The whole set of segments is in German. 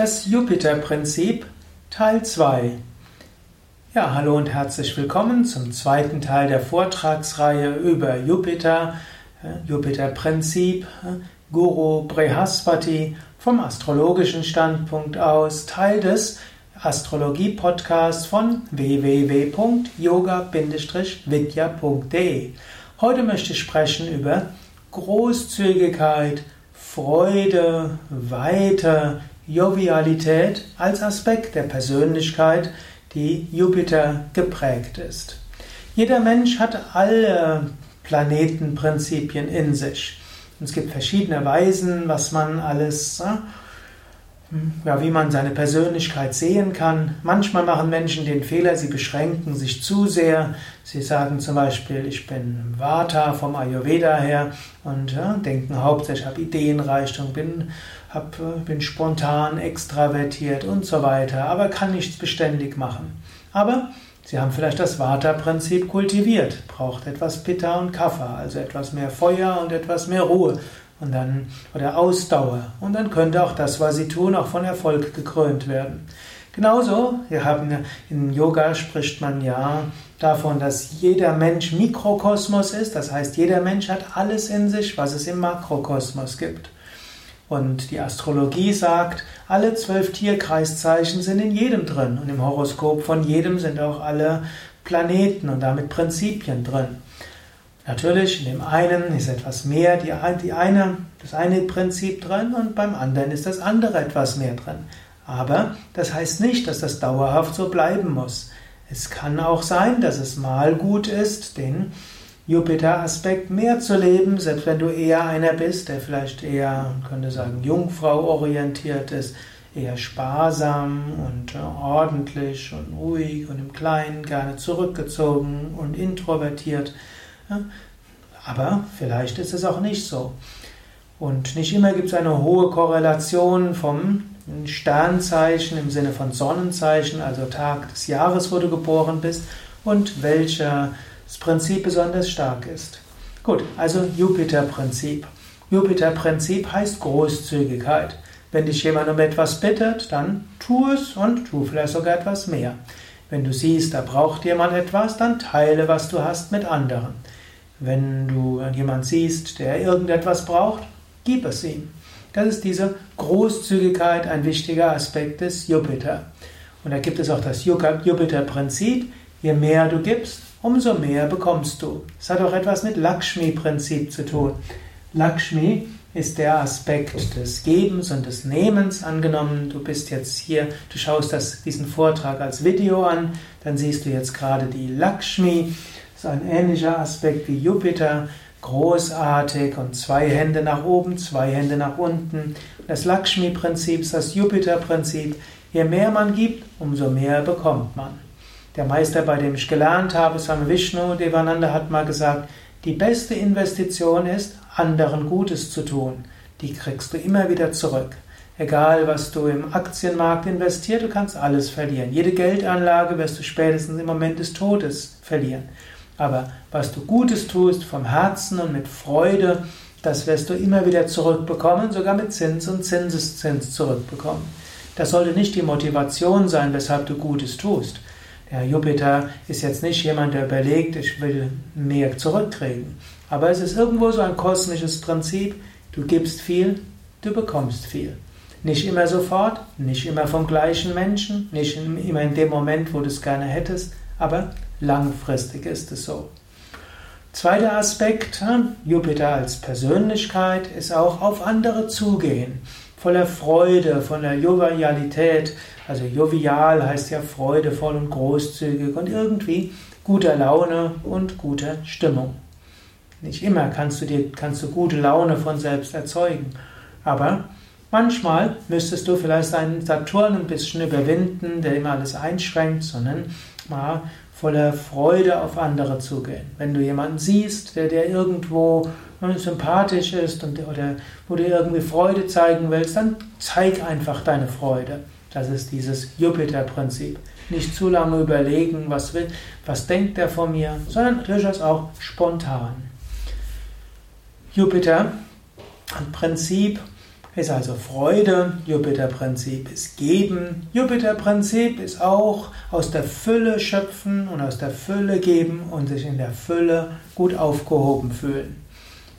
Das Jupiter-Prinzip Teil 2. Ja, hallo und herzlich willkommen zum zweiten Teil der Vortragsreihe über Jupiter, äh, Jupiter-Prinzip, äh, Guru Brihaspati vom astrologischen Standpunkt aus, Teil des Astrologie-Podcasts von www.yoga-vidya.de. Heute möchte ich sprechen über Großzügigkeit, Freude, Weite, Jovialität als Aspekt der Persönlichkeit, die Jupiter geprägt ist. Jeder Mensch hat alle Planetenprinzipien in sich. Es gibt verschiedene Weisen, was man alles äh, ja, wie man seine Persönlichkeit sehen kann. Manchmal machen Menschen den Fehler, sie beschränken sich zu sehr. Sie sagen zum Beispiel, ich bin Vata vom Ayurveda her und ja, denken hauptsächlich, ich habe Ideenreichtum, bin, hab, bin spontan, extravertiert und so weiter, aber kann nichts beständig machen. Aber Sie haben vielleicht das Vata-Prinzip kultiviert, braucht etwas Pitta und Kapha, also etwas mehr Feuer und etwas mehr Ruhe und dann oder Ausdauer und dann könnte auch das, was sie tun, auch von Erfolg gekrönt werden. Genauso, wir haben in Yoga spricht man ja davon, dass jeder Mensch Mikrokosmos ist, das heißt, jeder Mensch hat alles in sich, was es im Makrokosmos gibt. Und die Astrologie sagt, alle zwölf Tierkreiszeichen sind in jedem drin und im Horoskop von jedem sind auch alle Planeten und damit Prinzipien drin. Natürlich, in dem einen ist etwas mehr, die, die eine, das eine Prinzip drin und beim anderen ist das andere etwas mehr drin. Aber das heißt nicht, dass das dauerhaft so bleiben muss. Es kann auch sein, dass es mal gut ist, den Jupiter-Aspekt mehr zu leben, selbst wenn du eher einer bist, der vielleicht eher, man könnte sagen, Jungfrau orientiert ist, eher sparsam und äh, ordentlich und ruhig und im Kleinen gerne zurückgezogen und introvertiert. Aber vielleicht ist es auch nicht so. Und nicht immer gibt es eine hohe Korrelation vom Sternzeichen im Sinne von Sonnenzeichen, also Tag des Jahres, wo du geboren bist, und welcher das Prinzip besonders stark ist. Gut, also Jupiter-Prinzip. Jupiter-Prinzip heißt Großzügigkeit. Wenn dich jemand um etwas bittet, dann tu es und tu vielleicht sogar etwas mehr. Wenn du siehst, da braucht jemand etwas, dann teile, was du hast mit anderen. Wenn du jemand siehst, der irgendetwas braucht, gib es ihm. Das ist diese Großzügigkeit, ein wichtiger Aspekt des Jupiter. Und da gibt es auch das Jupiter-Prinzip. Je mehr du gibst, umso mehr bekommst du. Es hat auch etwas mit Lakshmi-Prinzip zu tun. Lakshmi ist der Aspekt des Gebens und des Nehmens angenommen. Du bist jetzt hier, du schaust das, diesen Vortrag als Video an, dann siehst du jetzt gerade die Lakshmi. Ist ein ähnlicher Aspekt wie Jupiter, großartig und zwei Hände nach oben, zwei Hände nach unten. Das Lakshmi-Prinzip das Jupiter-Prinzip. Je mehr man gibt, umso mehr bekommt man. Der Meister, bei dem ich gelernt habe, Swami Vishnu Devananda, hat mal gesagt, die beste Investition ist, anderen Gutes zu tun. Die kriegst du immer wieder zurück. Egal, was du im Aktienmarkt investierst, du kannst alles verlieren. Jede Geldanlage wirst du spätestens im Moment des Todes verlieren. Aber was du Gutes tust, vom Herzen und mit Freude, das wirst du immer wieder zurückbekommen, sogar mit Zins und Zinseszins zurückbekommen. Das sollte nicht die Motivation sein, weshalb du Gutes tust. Der Jupiter ist jetzt nicht jemand, der überlegt, ich will mehr zurückkriegen. Aber es ist irgendwo so ein kosmisches Prinzip, du gibst viel, du bekommst viel. Nicht immer sofort, nicht immer vom gleichen Menschen, nicht immer in dem Moment, wo du es gerne hättest, aber Langfristig ist es so. Zweiter Aspekt, Jupiter als Persönlichkeit, ist auch auf andere zugehen. Voller Freude, von der Jovialität. Also jovial heißt ja freudevoll und großzügig und irgendwie guter Laune und guter Stimmung. Nicht immer kannst du dir kannst du gute Laune von selbst erzeugen, aber manchmal müsstest du vielleicht deinen Saturn ein bisschen überwinden, der immer alles einschränkt, sondern mal voller Freude auf andere zugehen. Wenn du jemanden siehst, der dir irgendwo sympathisch ist und, oder wo du irgendwie Freude zeigen willst, dann zeig einfach deine Freude. Das ist dieses Jupiter-Prinzip. Nicht zu lange überlegen, was, will, was denkt er von mir, sondern durchaus auch spontan. Jupiter, ein Prinzip, ist also Freude, Jupiter-Prinzip ist Geben, Jupiter-Prinzip ist auch aus der Fülle schöpfen und aus der Fülle geben und sich in der Fülle gut aufgehoben fühlen.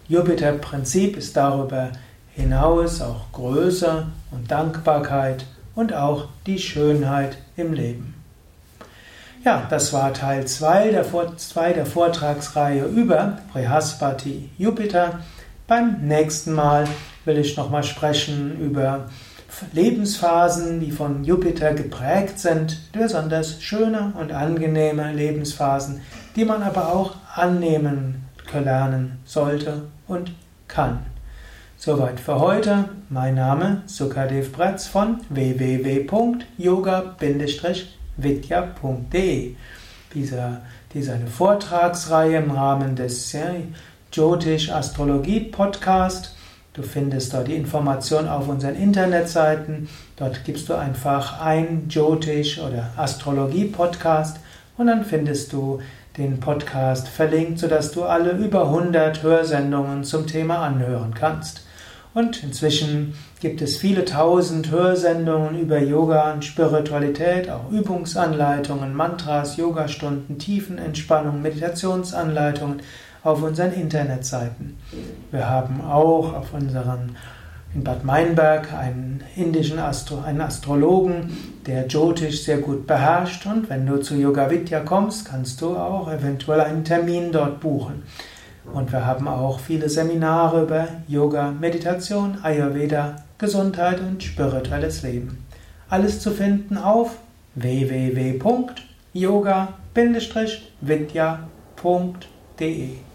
Jupiter-Prinzip ist darüber hinaus auch Größe und Dankbarkeit und auch die Schönheit im Leben. Ja, das war Teil 2 der, zwei der Vortragsreihe über Brihaspati Jupiter. Beim nächsten Mal will ich nochmal sprechen über Lebensphasen, die von Jupiter geprägt sind, besonders schöne und angenehme Lebensphasen, die man aber auch annehmen lernen sollte und kann. Soweit für heute. Mein Name Sukadev Bretz von www.yoga-vidya.de. Dieser, diese eine Vortragsreihe im Rahmen des Jyotish Astrologie Podcast. Du findest dort die Information auf unseren Internetseiten. Dort gibst du einfach ein Jyotish oder Astrologie Podcast und dann findest du den Podcast verlinkt, sodass du alle über 100 Hörsendungen zum Thema anhören kannst. Und inzwischen gibt es viele tausend Hörsendungen über Yoga und Spiritualität, auch Übungsanleitungen, Mantras, Yogastunden, Tiefenentspannung, Meditationsanleitungen auf unseren Internetseiten. Wir haben auch auf unseren in Bad Meinberg einen indischen Astro, einen Astrologen, der Jyotish sehr gut beherrscht und wenn du zu Yoga Vidya kommst, kannst du auch eventuell einen Termin dort buchen. Und wir haben auch viele Seminare über Yoga, Meditation, Ayurveda, Gesundheit und spirituelles Leben. Alles zu finden auf www.yoga-vidya.de